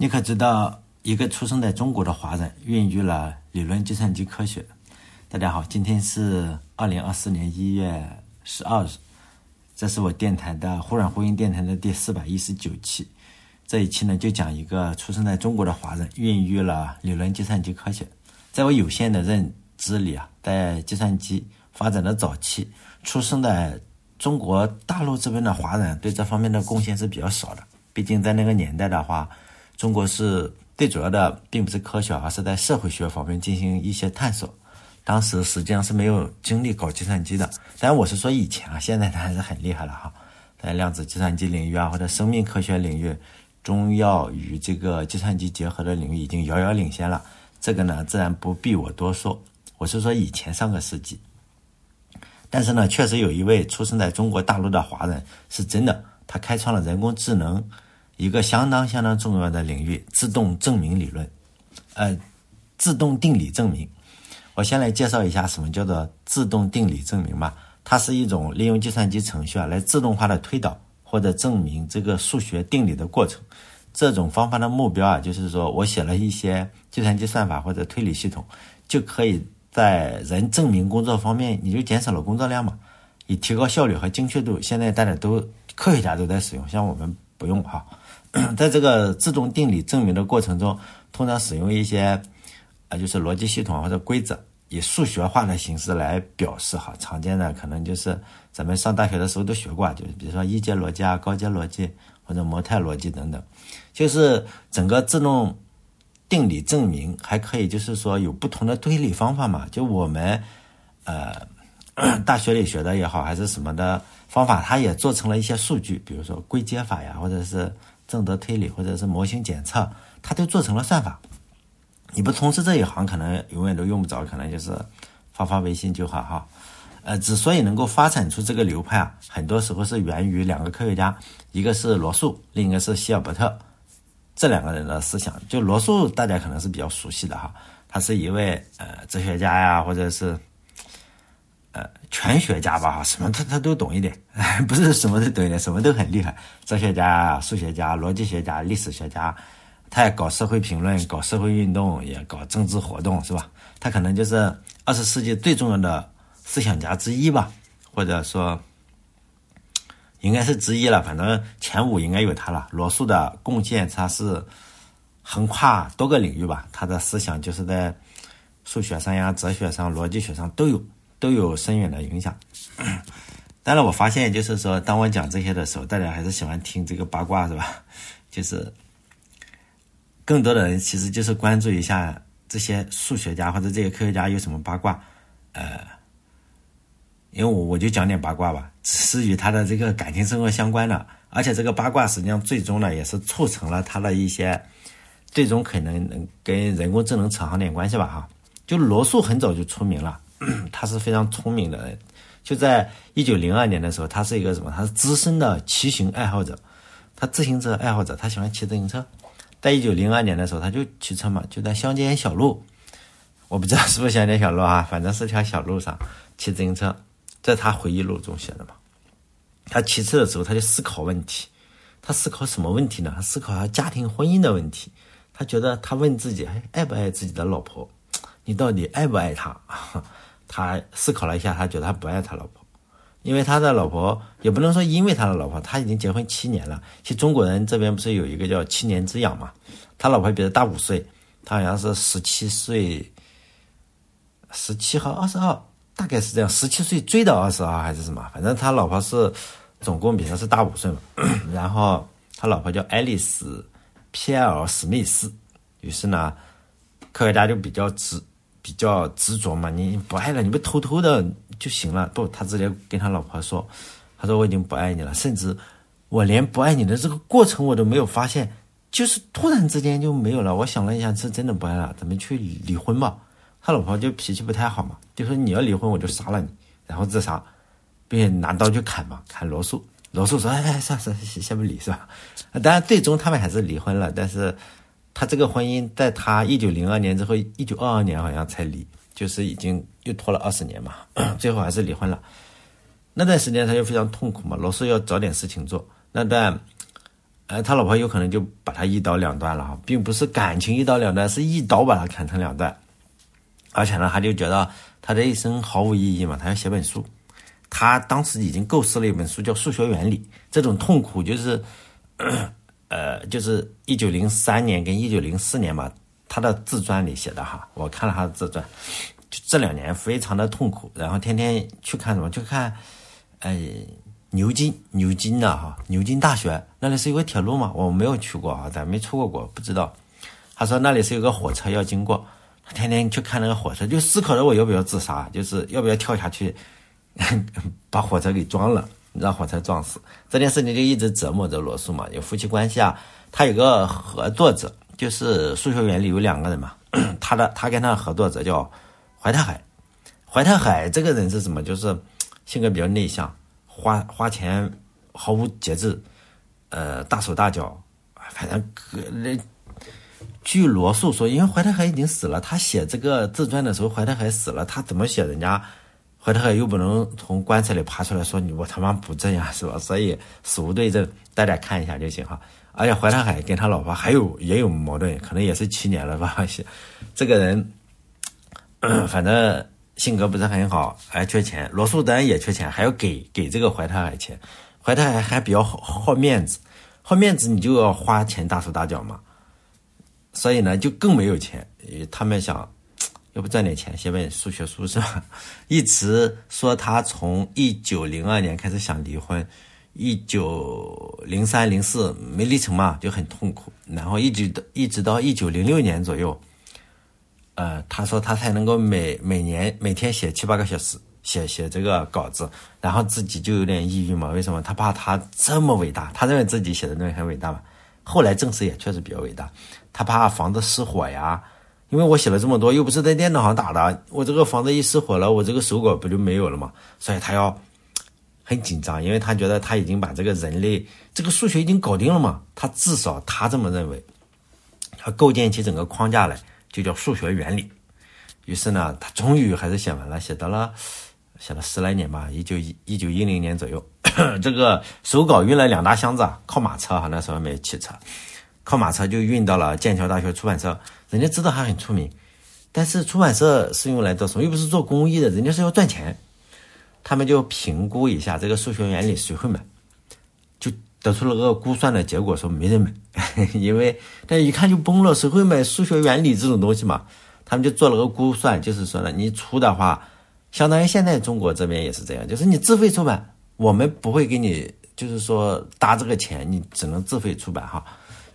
你可知道，一个出生在中国的华人孕育了理论计算机科学？大家好，今天是二零二四年一月十二日，这是我电台的忽然呼应电台的第四百一十九期。这一期呢，就讲一个出生在中国的华人孕育了理论计算机科学。在我有限的认知里啊，在计算机发展的早期，出生在中国大陆这边的华人对这方面的贡献是比较少的。毕竟在那个年代的话，中国是最主要的，并不是科学，而是在社会学方面进行一些探索。当时实际上是没有精力搞计算机的。当然，我是说以前啊，现在它还是很厉害了哈。在量子计算机领域啊，或者生命科学领域，中药与这个计算机结合的领域已经遥遥领先了。这个呢，自然不必我多说。我是说以前上个世纪。但是呢，确实有一位出生在中国大陆的华人，是真的，他开创了人工智能。一个相当相当重要的领域——自动证明理论，呃，自动定理证明。我先来介绍一下什么叫做自动定理证明吧。它是一种利用计算机程序啊来自动化的推导或者证明这个数学定理的过程。这种方法的目标啊，就是说我写了一些计算机算法或者推理系统，就可以在人证明工作方面，你就减少了工作量嘛，以提高效率和精确度。现在大家都科学家都在使用，像我们不用哈。在这个自动定理证明的过程中，通常使用一些啊，就是逻辑系统或者规则，以数学化的形式来表示哈。常见的可能就是咱们上大学的时候都学过，就是比如说一阶逻辑啊、高阶逻辑或者模态逻辑等等。就是整个自动定理证明还可以，就是说有不同的推理方法嘛。就我们呃 大学里学的也好，还是什么的方法，它也做成了一些数据，比如说归结法呀，或者是。正则推理或者是模型检测，它都做成了算法。你不从事这一行，可能永远都用不着，可能就是发发微信就好哈。呃，之所以能够发展出这个流派啊，很多时候是源于两个科学家，一个是罗素，另一个是希尔伯特。这两个人的思想，就罗素大家可能是比较熟悉的哈，他是一位呃哲学家呀，或者是。呃，全学家吧，什么他他都懂一点，不是什么都懂一点，什么都很厉害。哲学家、数学家、逻辑学家、历史学家，他也搞社会评论，搞社会运动，也搞政治活动，是吧？他可能就是二十世纪最重要的思想家之一吧，或者说应该是之一了。反正前五应该有他了。罗素的贡献，他是横跨多个领域吧，他的思想就是在数学上呀、哲学上、逻辑学上都有。都有深远的影响。当然，我发现就是说，当我讲这些的时候，大家还是喜欢听这个八卦，是吧？就是更多的人其实就是关注一下这些数学家或者这些科学家有什么八卦。呃，因为我我就讲点八卦吧，是与他的这个感情生活相关的，而且这个八卦实际上最终呢，也是促成了他的一些最终可能能跟人工智能扯上点关系吧。哈，就罗素很早就出名了。他是非常聪明的人，就在一九零二年的时候，他是一个什么？他是资深的骑行爱好者，他自行车爱好者，他喜欢骑自行车。在一九零二年的时候，他就骑车嘛，就在乡间小路，我不知道是不是乡间小路啊，反正是条小路上骑自行车。在他回忆录中写的嘛，他骑车的时候，他就思考问题。他思考什么问题呢？他思考他家庭婚姻的问题。他觉得他问自己，爱不爱自己的老婆？你到底爱不爱他？他思考了一下，他觉得他不爱他老婆，因为他的老婆也不能说因为他的老婆，他已经结婚七年了。其实中国人这边不是有一个叫七年之痒嘛？他老婆比他大五岁，他好像是十七岁，十七号二十二，大概是这样，十七岁追到二十二还是什么？反正他老婆是总共比他是大五岁嘛。然后他老婆叫爱丽丝·皮埃尔·史密斯，于是呢，科学家就比较直。比较执着嘛，你不爱了，你不偷偷的就行了。不，他直接跟他老婆说：“他说我已经不爱你了，甚至我连不爱你的这个过程我都没有发现，就是突然之间就没有了。我想了一下，是真的不爱了，咱们去离婚吧。”他老婆就脾气不太好嘛，就说：“你要离婚，我就杀了你，然后自杀，并且拿刀去砍嘛，砍罗素。”罗素说：“哎哎，算算，先不离是吧？”当然，最终他们还是离婚了，但是。他这个婚姻在他一九零二年之后，一九二二年好像才离，就是已经又拖了二十年嘛，最后还是离婚了。那段时间他就非常痛苦嘛，罗素要找点事情做。那段呃，他老婆有可能就把他一刀两断了，并不是感情一刀两断，是一刀把他砍成两段。而且呢，他就觉得他这一生毫无意义嘛，他要写本书。他当时已经构思了一本书，叫《数学原理》。这种痛苦就是，呃就是一九零三年跟一九零四年嘛，他的自传里写的哈。我看了他的自传，就这两年非常的痛苦，然后天天去看什么，去看，哎。牛津，牛津的哈，牛津大学那里是有个铁路嘛？我没有去过啊，咱没出过国，不知道。他说那里是有个火车要经过，他天天去看那个火车，就思考着我要不要自杀，就是要不要跳下去 把火车给撞了，让火车撞死。这件事情就一直折磨着罗素嘛。有夫妻关系啊，他有个合作者，就是数学原理有两个人嘛，他的他跟他的合作者叫怀特海。怀特海这个人是什么？就是性格比较内向。花花钱毫无节制，呃，大手大脚，反正那据罗素说，因为怀特海已经死了，他写这个自传的时候，怀特海死了，他怎么写？人家怀特海又不能从棺材里爬出来说你我他妈不这样是吧？所以死无对证，大家看一下就行哈。而且怀特海跟他老婆还有也有矛盾，可能也是七年了吧？这个人，反正。性格不是很好，还缺钱。罗素丹也缺钱，还要给给这个怀特海钱。怀特海还比较好好面子，好面子你就要花钱大手大脚嘛。所以呢，就更没有钱。他们想，要不赚点钱写本数学书是吧？一直说他从一九零二年开始想离婚，一九零三零四没离成嘛，就很痛苦。然后一直一直到一九零六年左右。呃，他说他才能够每每年每天写七八个小时，写写这个稿子，然后自己就有点抑郁嘛。为什么？他怕他这么伟大，他认为自己写的东西很伟大嘛。后来证实也确实比较伟大。他怕房子失火呀，因为我写了这么多，又不是在电脑上打的，我这个房子一失火了，我这个手稿不就没有了嘛？所以他要很紧张，因为他觉得他已经把这个人类这个数学已经搞定了嘛。他至少他这么认为，他构建起整个框架来。就叫数学原理，于是呢，他终于还是写完了，写到了，写了十来年吧，一九一一九一零年左右，这个手稿运了两大箱子，靠马车哈，那时候没有汽车，靠马车就运到了剑桥大学出版社，人家知道他很出名，但是出版社是用来做什么？又不是做公益的，人家是要赚钱，他们就评估一下这个数学原理谁会买。就得出了个估算的结果，说没人买，因为但一看就崩了，谁会买数学原理这种东西嘛？他们就做了个估算，就是说呢，你出的话，相当于现在中国这边也是这样，就是你自费出版，我们不会给你，就是说搭这个钱，你只能自费出版哈。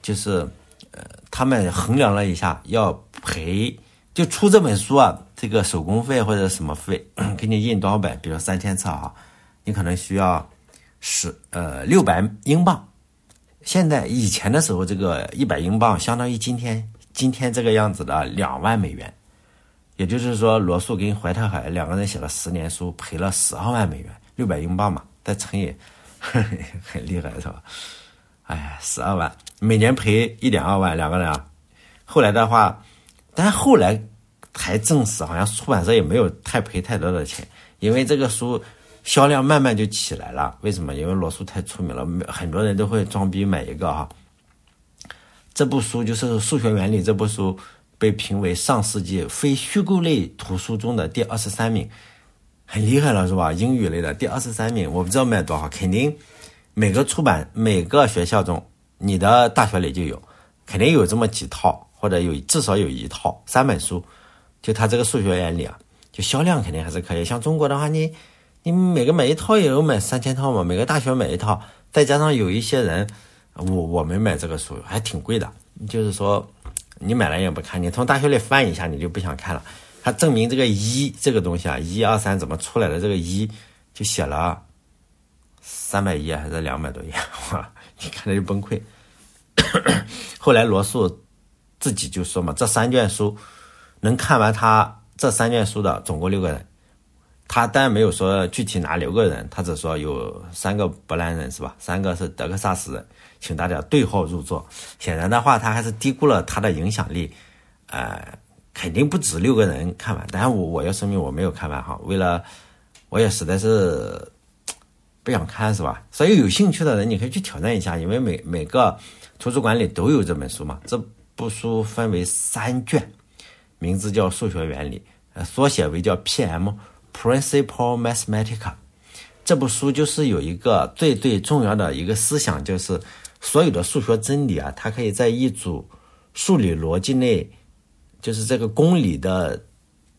就是呃，他们衡量了一下，要赔就出这本书啊，这个手工费或者什么费，给你印多少本，比如三千册哈，你可能需要。十呃六百英镑，现在以前的时候，这个一百英镑相当于今天今天这个样子的两万美元，也就是说，罗素跟怀特海两个人写了十年书，赔了十二万美元，六百英镑嘛，再乘以，很厉害是吧？哎，十二万，每年赔一点二万，两个人啊。后来的话，但后来才证实，好像出版社也没有太赔太多的钱，因为这个书。销量慢慢就起来了，为什么？因为罗素太出名了，很多人都会装逼买一个哈。这部书就是《数学原理》，这部书被评为上世纪非虚构类图书中的第二十三名，很厉害了，是吧？英语类的第二十三名，我不知道卖多少，肯定每个出版每个学校中，你的大学里就有，肯定有这么几套，或者有至少有一套三本书，就他这个数学原理啊，就销量肯定还是可以。像中国的话，你。你每个买一套也有买三千套嘛？每个大学买一套，再加上有一些人，我我没买这个书，还挺贵的。就是说，你买了也不看，你从大学里翻一下，你就不想看了。它证明这个一这个东西啊，一二三怎么出来的？这个一就写了三百页还是两百多页？哇，你看着就崩溃。后来罗素自己就说嘛，这三卷书能看完他这三卷书的总共六个人。他当然没有说具体哪六个人，他只说有三个波兰人是吧？三个是德克萨斯人，请大家对号入座。显然的话，他还是低估了他的影响力，呃，肯定不止六个人看完。但是我我要声明我没有看完哈，为了我也实在是不想看是吧？所以有兴趣的人你可以去挑战一下，因为每每个图书馆里都有这本书嘛。这部书分为三卷，名字叫《数学原理》，呃，缩写为叫 PM（Principal Mathematica）。这部书就是有一个最最重要的一个思想，就是所有的数学真理啊，它可以在一组数理逻辑内，就是这个公理的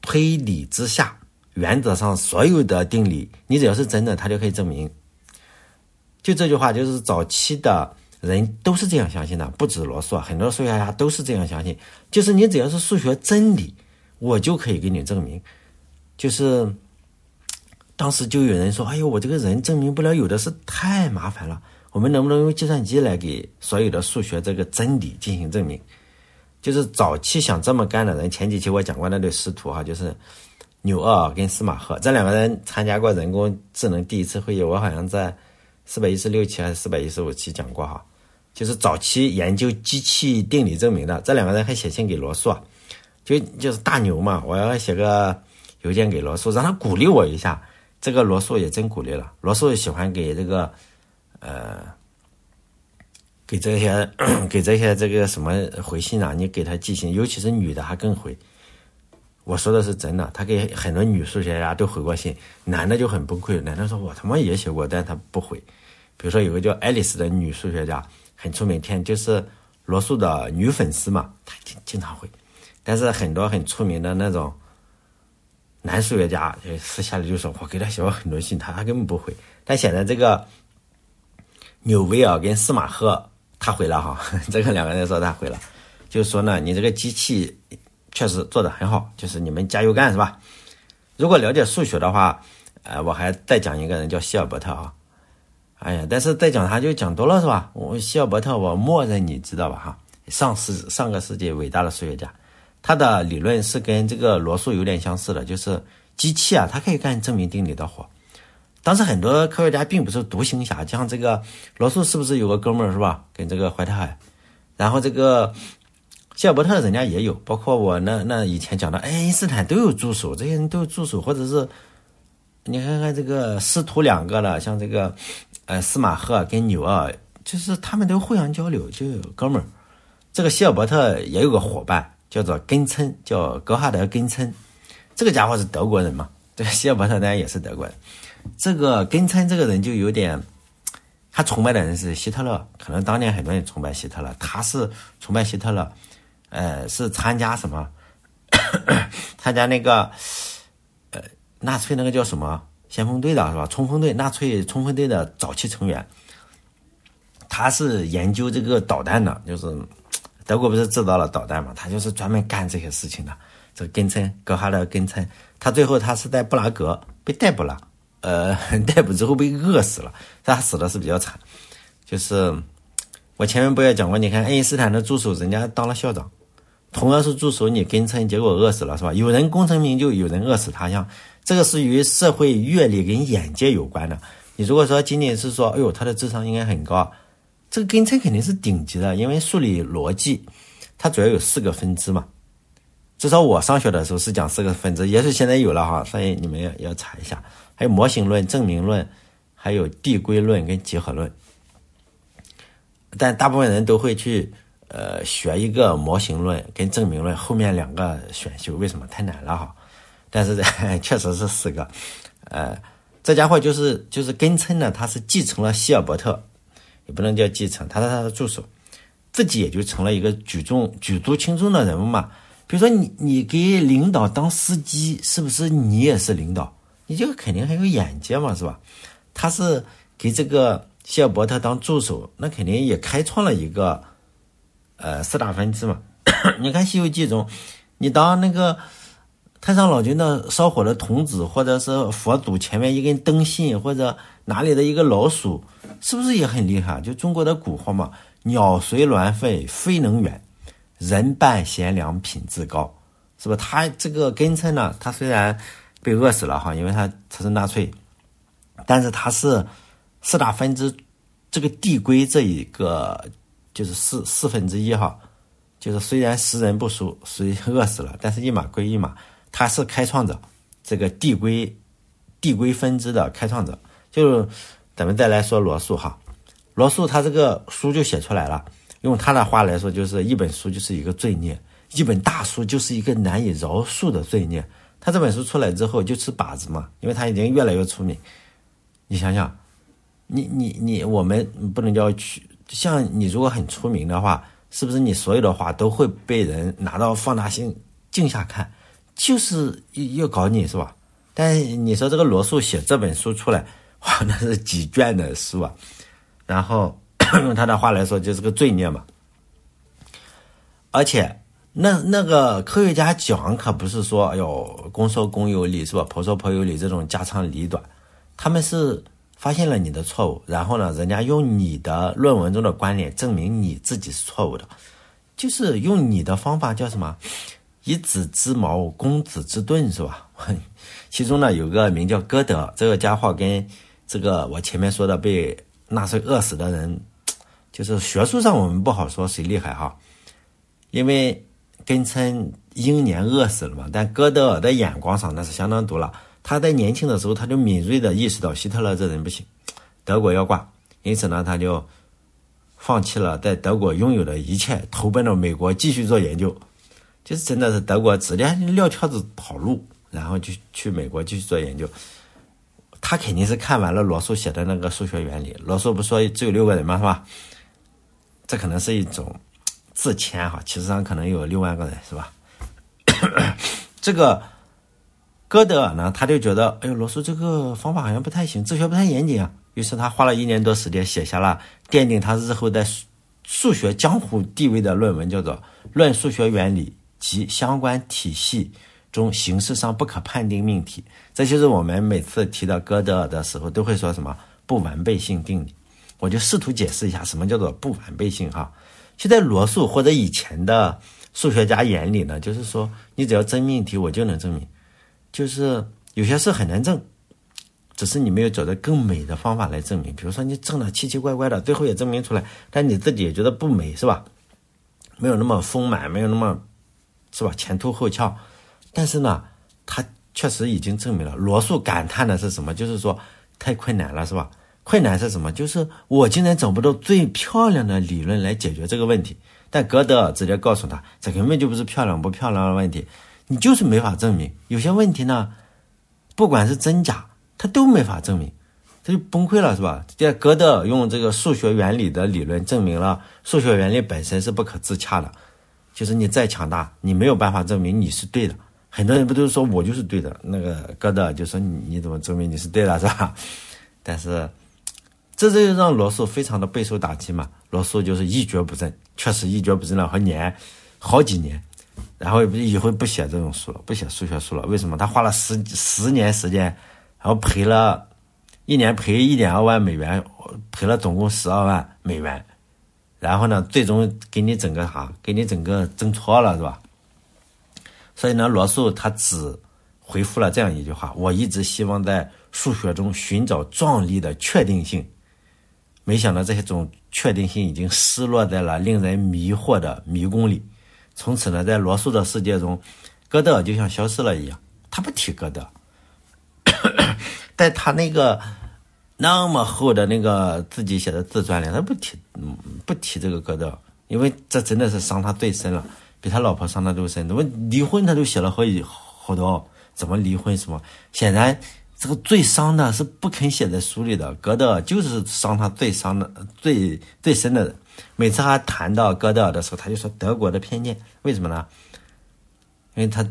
推理之下。原则上，所有的定理，你只要是真的，它就可以证明。就这句话，就是早期的人都是这样相信的，不止罗素，很多数学家都是这样相信。就是你只要是数学真理，我就可以给你证明。就是当时就有人说：“哎呦，我这个人证明不了，有的是太麻烦了。我们能不能用计算机来给所有的数学这个真理进行证明？”就是早期想这么干的人，前几期我讲过那对师徒哈，就是。纽奥跟司马赫这两个人参加过人工智能第一次会议，我好像在四百一十六期还是四百一十五期讲过哈，就是早期研究机器定理证明的。这两个人还写信给罗素，就就是大牛嘛，我要写个邮件给罗素，让他鼓励我一下。这个罗素也真鼓励了。罗素喜欢给这个呃给这些 给这些这个什么回信啊，你给他寄信，尤其是女的还更回。我说的是真的，他给很多女数学家都回过信，男的就很崩溃。男的说：“我他妈也写过，但他不回。”比如说有个叫爱丽丝的女数学家，很出名，天就是罗素的女粉丝嘛，她经经常回。但是很多很出名的那种男数学家，私下里就说：“我给他写过很多信，他他根本不回。”但现在这个纽维尔跟司马赫他回了哈，这个两个人说他回了，就说呢，你这个机器。确实做的很好，就是你们加油干是吧？如果了解数学的话，呃，我还再讲一个人叫希尔伯特啊。哎呀，但是再讲他就讲多了是吧？我希尔伯特我默认你知道吧哈？上世上个世纪伟大的数学家，他的理论是跟这个罗素有点相似的，就是机器啊，它可以干证明定理的活。当时很多科学家并不是独行侠，像这个罗素是不是有个哥们儿是吧？跟这个怀特海，然后这个。希尔伯特人家也有，包括我那那以前讲的爱因斯坦都有助手，这些人都有助手，或者是你看看这个师徒两个了，像这个呃司马赫跟纽尔，就是他们都互相交流，就有哥们儿。这个希尔伯特也有个伙伴叫做根琛，叫格哈德根琛，这个家伙是德国人嘛？这个希尔伯特当然也是德国人。这个根琛这个人就有点，他崇拜的人是希特勒，可能当年很多人崇拜希特勒，他是崇拜希特勒。呃，是参加什么？参加那个呃，纳粹那个叫什么先锋队的是吧？冲锋队，纳粹冲锋队的早期成员。他是研究这个导弹的，就是德国不是制造了导弹嘛？他就是专门干这些事情的。这个根称，格哈的根称，他最后他是在布拉格被逮捕了，呃，逮捕之后被饿死了，他死的是比较惨。就是我前面不也讲过？你看爱因斯坦的助手，人家当了校长。同样是助手，你跟称，结果饿死了，是吧？有人功成名就，有人饿死他乡，这个是与社会阅历跟眼界有关的。你如果说仅仅是说，哎呦，他的智商应该很高，这个跟称肯定是顶级的，因为数理逻辑它主要有四个分支嘛。至少我上学的时候是讲四个分支，也许现在有了哈，所以你们要要查一下。还有模型论、证明论，还有递归论跟集合论。但大部分人都会去。呃，学一个模型论跟证明论，后面两个选修为什么太难了哈？但是 确实是四个。呃，这家伙就是就是根称呢，他是继承了希尔伯特，也不能叫继承，他是他的助手，自己也就成了一个举重举足轻重的人物嘛。比如说你你给领导当司机，是不是你也是领导？你就肯定很有眼界嘛，是吧？他是给这个希尔伯特当助手，那肯定也开创了一个。呃，四大分支嘛，你看《西游记》中，你当那个太上老君的烧火的童子，或者是佛祖前面一根灯芯，或者哪里的一个老鼠，是不是也很厉害？就中国的古话嘛，“鸟随鸾飞，飞能远；人伴贤良，品质高”，是吧？他这个根称呢，他虽然被饿死了哈，因为他他是纳粹，但是他是四大分支这个递归这一个。就是四四分之一哈，就是虽然食人不熟，虽饿死了，但是一码归一码，他是开创者，这个递归递归分支的开创者。就是咱们再来说罗素哈，罗素他这个书就写出来了，用他的话来说，就是一本书就是一个罪孽，一本大书就是一个难以饶恕的罪孽。他这本书出来之后就吃靶子嘛，因为他已经越来越出名。你想想，你你你，我们不能叫去，就像你如果很出名的话，是不是你所有的话都会被人拿到放大镜镜下看，就是要搞你是吧？但你说这个罗素写这本书出来，哇，那是几卷的书啊！然后用 他的话来说，就是个罪孽嘛。而且那那个科学家讲，可不是说哎呦公说公有理是吧？婆说婆有理这种家长里短。他们是发现了你的错误，然后呢，人家用你的论文中的观点证明你自己是错误的，就是用你的方法叫什么？以子之矛攻子之盾，是吧？其中呢，有个名叫歌德，这个家伙跟这个我前面说的被纳粹饿死的人，就是学术上我们不好说谁厉害哈，因为根称英年饿死了嘛。但歌德尔的眼光上那是相当毒辣。他在年轻的时候，他就敏锐的意识到希特勒这人不行，德国要挂，因此呢，他就放弃了在德国拥有的一切，投奔到美国继续做研究。就是真的是德国直接撂挑子跑路，然后就去美国继续做研究。他肯定是看完了罗素写的那个数学原理。罗素不说只有六个人吗？是吧？这可能是一种自谦哈，其实上可能有六万个人，是吧？这个。歌德尔呢，他就觉得，哎呦，罗素这个方法好像不太行，治学不太严谨啊。于是他花了一年多时间，写下了奠定他日后在数学江湖地位的论文，叫做《论数学原理及相关体系中形式上不可判定命题》。这就是我们每次提到歌德尔的时候，都会说什么不完备性定理。我就试图解释一下什么叫做不完备性哈。就在罗素或者以前的数学家眼里呢，就是说，你只要真命题，我就能证明。就是有些事很难证，只是你没有找到更美的方法来证明。比如说你证的奇奇怪怪的，最后也证明出来，但你自己也觉得不美，是吧？没有那么丰满，没有那么，是吧？前凸后翘。但是呢，他确实已经证明了。罗素感叹的是什么？就是说太困难了，是吧？困难是什么？就是我竟然找不到最漂亮的理论来解决这个问题。但格德尔直接告诉他，这根本就不是漂亮不漂亮的问题。你就是没法证明有些问题呢，不管是真假，他都没法证明，他就崩溃了，是吧？这哥德尔用这个数学原理的理论证明了数学原理本身是不可自洽的，就是你再强大，你没有办法证明你是对的。很多人不都是说我就是对的？那个哥德尔就说你你怎么证明你是对的，是吧？但是这就让罗素非常的备受打击嘛。罗素就是一蹶不振，确实一蹶不振了好年，好几年。然后以后不写这种书了，不写数学书了。为什么？他花了十十年时间，然后赔了，一年赔一点二万美元，赔了总共十二万美元。然后呢，最终给你整个啥？给你整个挣错了，是吧？所以呢，罗素他只回复了这样一句话：我一直希望在数学中寻找壮丽的确定性，没想到这些种确定性已经失落在了令人迷惑的迷宫里。从此呢，在罗素的世界中，歌德尔就像消失了一样。他不提歌德，在他那个那么厚的那个自己写的自传里，他不提，嗯，不提这个歌德，因为这真的是伤他最深了，比他老婆伤的都深。怎么离婚他都写了好几好多，怎么离婚什么？显然，这个最伤的是不肯写在书里的。歌德尔就是伤他最伤的、最最深的人。每次他谈到哥德尔的时候，他就说德国的偏见，为什么呢？因为他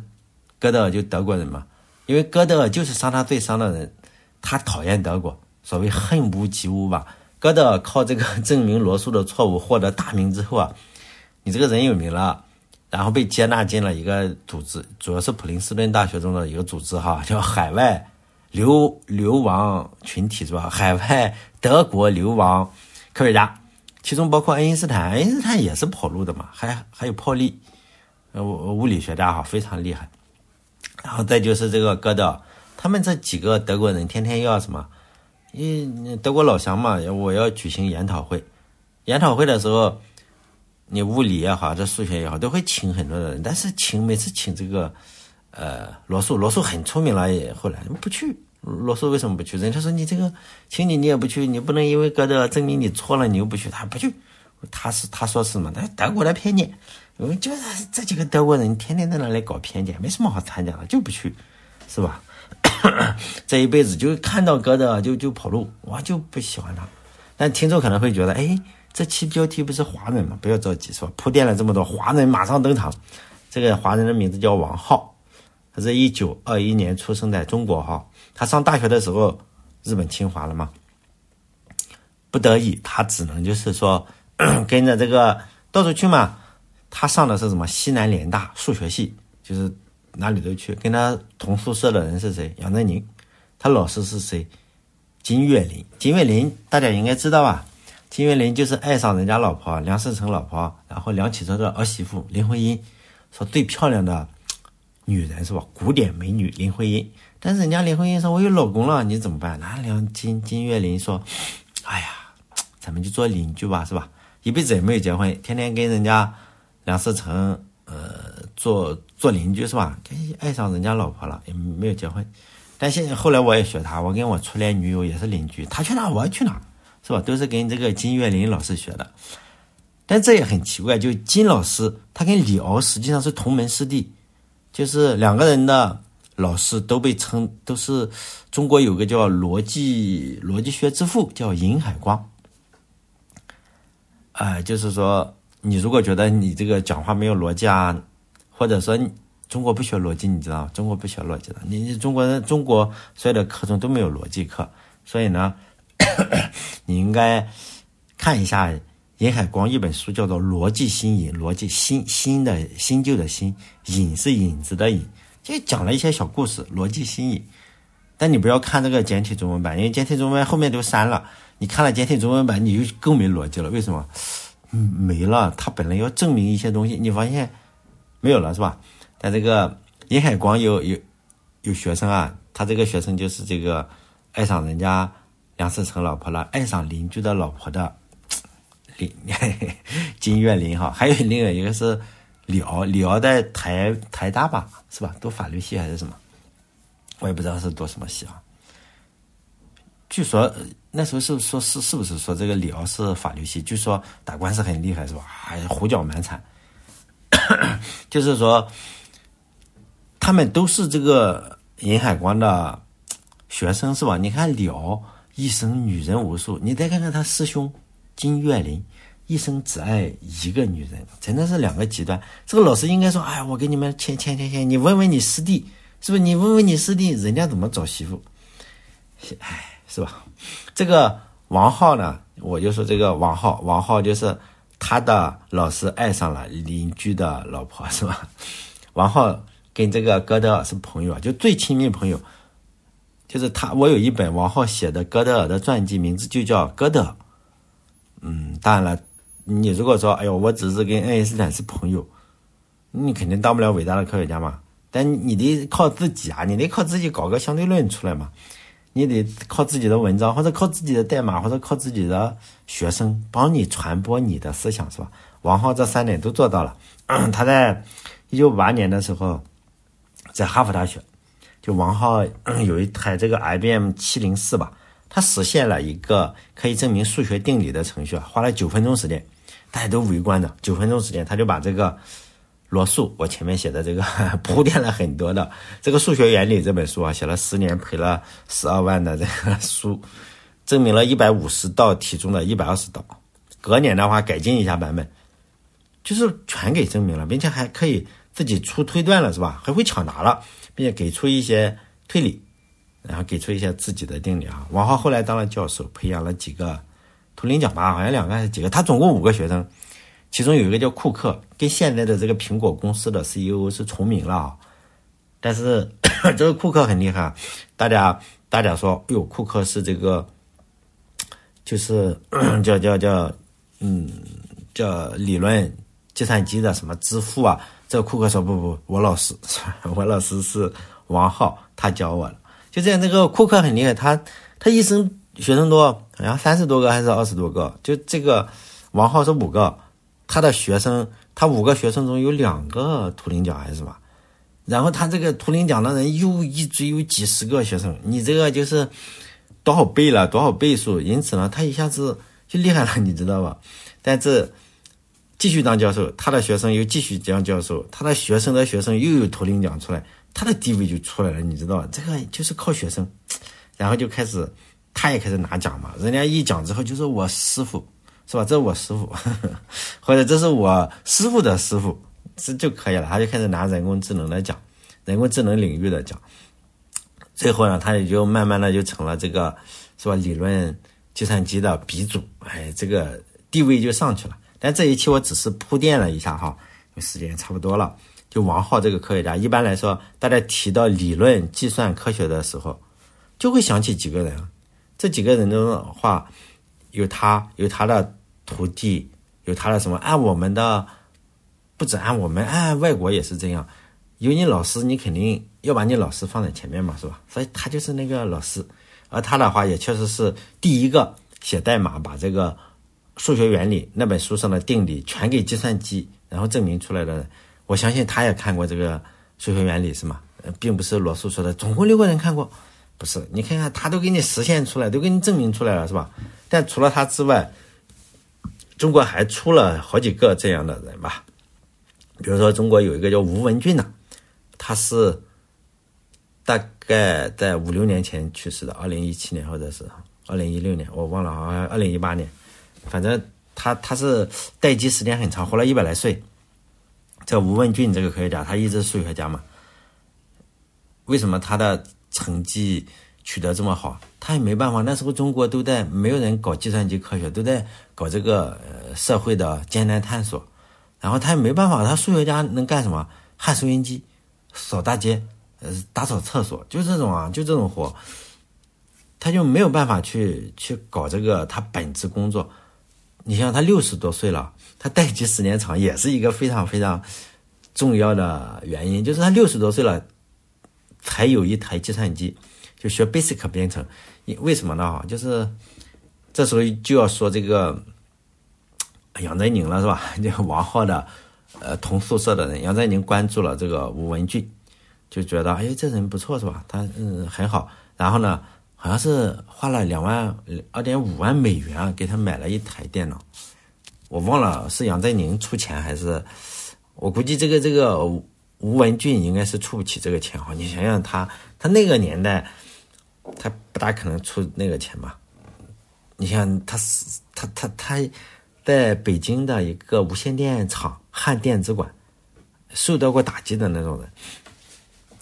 哥德尔就德国人嘛，因为哥德尔就是伤他最伤的人，他讨厌德国，所谓恨屋及乌吧。哥德尔靠这个证明罗素的错误获得大名之后啊，你这个人有名了，然后被接纳进了一个组织，主要是普林斯顿大学中的一个组织哈，叫海外流流亡群体是吧？海外德国流亡科学家。其中包括爱因斯坦，爱因斯坦也是跑路的嘛，还还有泡利，呃，物理学家哈非常厉害。然后再就是这个哥德，他们这几个德国人天天要什么？因德国老乡嘛，我要举行研讨会，研讨会的时候，你物理也好，这数学也好，都会请很多的人，但是请每次请这个，呃，罗素，罗素很聪明了，也后来不去，罗素为什么不去？人家说你这个请你你也不去，你不能因为哥德证明你错了，你又不去，他不去。他是他说是嘛？他德国的偏见，就是这几个德国人天天在那里搞偏见，没什么好参加的，就不去，是吧？这一辈子就看到哥德就就跑路，我就不喜欢他。但听众可能会觉得，哎，这期标题不是华人吗？不要着急，是吧？铺垫了这么多，华人马上登场。这个华人的名字叫王浩，他是一九二一年出生在中国哈。他上大学的时候，日本侵华了嘛，不得已，他只能就是说 跟着这个到处去嘛。他上的是什么西南联大数学系，就是哪里都去。跟他同宿舍的人是谁？杨振宁。他老师是谁？金岳霖。金岳霖大家应该知道吧？金岳霖就是爱上人家老婆梁思成老婆，然后梁启超的儿媳妇林徽因。说最漂亮的女人是吧？古典美女林徽因，但是人家林徽因说我有老公了，你怎么办？那梁金金岳霖说，哎呀，咱们就做邻居吧，是吧？一辈子也没有结婚，天天跟人家梁思成呃做做邻居是吧？爱上人家老婆了，也没有结婚。但现在后来我也学他，我跟我初恋女友也是邻居，他去哪我去哪，是吧？都是跟这个金岳霖老师学的。但这也很奇怪，就金老师他跟李敖实际上是同门师弟，就是两个人的老师都被称都是中国有个叫逻辑逻辑学之父叫尹海光，哎，就是说你如果觉得你这个讲话没有逻辑啊，或者说中国不学逻辑，你知道中国不学逻辑的，你中国人中国所有的课程都没有逻辑课，所以呢，你应该看一下。严海光一本书叫做《逻辑新颖》，逻辑新新的新旧的新，引是引子的引，就讲了一些小故事，逻辑新颖。但你不要看这个简体中文版，因为简体中文后面都删了。你看了简体中文版，你就更没逻辑了。为什么？嗯，没了。他本来要证明一些东西，你发现没有了，是吧？但这个严海光有有有学生啊，他这个学生就是这个爱上人家梁思成老婆了，爱上邻居的老婆的。林 金岳霖哈，还有另外一个是李敖，李敖在台台大吧，是吧？读法律系还是什么？我也不知道是读什么系啊。据说那时候是说是是不是说这个李敖是法律系？据说打官司很厉害，是吧？哎，胡搅蛮缠。就是说，他们都是这个尹海光的学生，是吧？你看李敖一生女人无数，你再看看他师兄。金岳霖一生只爱一个女人，真的是两个极端。这个老师应该说：“哎，我给你们签签签签，你问问你师弟，是不是？你问问你师弟，人家怎么找媳妇？哎，是吧？”这个王浩呢，我就说这个王浩，王浩就是他的老师爱上了邻居的老婆，是吧？王浩跟这个哥德尔是朋友啊，就最亲密朋友，就是他。我有一本王浩写的哥德尔的传记，名字就叫《哥德尔》。嗯，当然了，你如果说，哎呦，我只是跟爱因斯坦是朋友，你肯定当不了伟大的科学家嘛。但你得靠自己啊，你得靠自己搞个相对论出来嘛。你得靠自己的文章，或者靠自己的代码，或者靠自己的学生帮你传播你的思想，是吧？王浩这三点都做到了。他在一九五八年的时候，在哈佛大学，就王浩 有一台这个 IBM 七零四吧。他实现了一个可以证明数学定理的程序啊，花了九分钟时间，大家都围观的。九分钟时间，他就把这个罗素，我前面写的这个铺垫了很多的这个数学原理这本书啊，写了十年，赔了十二万的这个书，证明了一百五十道题中的一百二十道。隔年的话改进一下版本，就是全给证明了，并且还可以自己出推断了，是吧？还会抢答了，并且给出一些推理。然后给出一些自己的定理啊。王浩后来当了教授，培养了几个图灵奖吧，好像两个还是几个。他总共五个学生，其中有一个叫库克，跟现在的这个苹果公司的 CEO 是重名了啊。但是 这个库克很厉害，大家大家说，哎呦，库克是这个，就是 叫叫叫，嗯，叫理论计算机的什么之父啊。这个库克说不不，我老师，我老师是王浩，他教我的。就这样，这个库克很厉害，他他一生学生多，好像三十多个还是二十多个。就这个王浩是五个，他的学生，他五个学生中有两个图灵奖还是什么？然后他这个图灵奖的人又一追有几十个学生，你这个就是多少倍了，多少倍数，因此呢，他一下子就厉害了，你知道吧？但这继续当教授，他的学生又继续当教授，他的学生的学生又有图灵奖出来，他的地位就出来了，你知道吧？这个就是靠学生，然后就开始他也开始拿奖嘛，人家一讲之后就是我师傅，是吧？这是我师傅，或者这是我师傅的师傅。这就可以了，他就开始拿人工智能的奖，人工智能领域的奖。最后呢，他也就慢慢的就成了这个是吧？理论计算机的鼻祖，哎，这个地位就上去了。但这一期我只是铺垫了一下哈，时间差不多了。就王浩这个科学家，一般来说，大家提到理论计算科学的时候，就会想起几个人。这几个人的话，有他，有他的徒弟，有他的什么？按我们的。不止按我们，按外国也是这样。有你老师，你肯定要把你老师放在前面嘛，是吧？所以他就是那个老师。而他的话，也确实是第一个写代码把这个数学原理那本书上的定理全给计算机，然后证明出来的。我相信他也看过这个数学原理，是吗？并不是罗素说的，总共六个人看过，不是？你看看他都给你实现出来，都给你证明出来了，是吧？但除了他之外，中国还出了好几个这样的人吧。比如说，中国有一个叫吴文俊的，他是大概在五六年前去世的，二零一七年或者是二零一六年，我忘了，好像二零一八年。反正他他是待机时间很长，活了一百来岁。这吴文俊这个科学家，他一直是数学家嘛。为什么他的成绩取得这么好？他也没办法，那时候中国都在没有人搞计算机科学，都在搞这个呃社会的艰难探索。然后他也没办法，他数学家能干什么？焊收音机、扫大街、呃打扫厕所，就这种啊，就这种活，他就没有办法去去搞这个他本职工作。你像他六十多岁了，他待机时间长，也是一个非常非常重要的原因，就是他六十多岁了才有一台计算机，就学 Basic 编程。为什么呢？就是这时候就要说这个。杨振宁了是吧？这个王浩的，呃，同宿舍的人，杨振宁关注了这个吴文俊，就觉得哎，这人不错是吧？他嗯很好。然后呢，好像是花了两万二点五万美元给他买了一台电脑。我忘了是杨振宁出钱还是，我估计这个这个吴文俊应该是出不起这个钱哈。你想想他，他那个年代，他不大可能出那个钱吧？你想他是他他他。在北京的一个无线电厂焊电子管，受到过打击的那种人。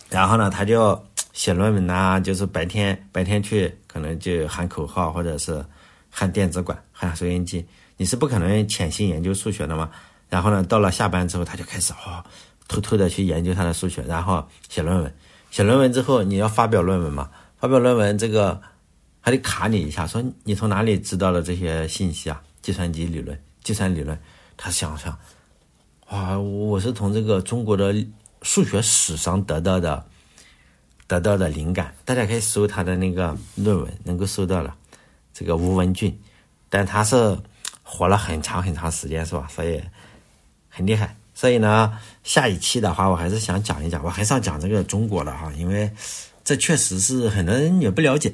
然后呢，他就写论文呐，就是白天白天去可能就喊口号，或者是焊电子管、焊收音机。你是不可能潜心研究数学的嘛。然后呢，到了下班之后，他就开始哦，偷偷的去研究他的数学，然后写论文。写论文之后，你要发表论文嘛？发表论文这个还得卡你一下，说你从哪里知道的这些信息啊？计算机理论、计算理论，他想想，哇，我是从这个中国的数学史上得到的，得到的灵感。大家可以搜他的那个论文，能够搜到了。这个吴文俊，但他是活了很长很长时间，是吧？所以很厉害。所以呢，下一期的话，我还是想讲一讲，我很少讲这个中国的哈，因为这确实是很多人也不了解，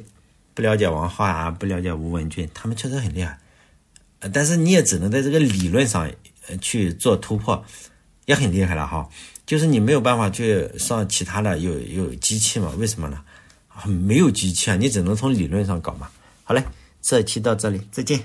不了解王浩啊，不了解吴文俊，他们确实很厉害。但是你也只能在这个理论上去做突破，也很厉害了哈。就是你没有办法去上其他的有有机器嘛？为什么呢？没有机器啊，你只能从理论上搞嘛。好嘞，这期到这里，再见。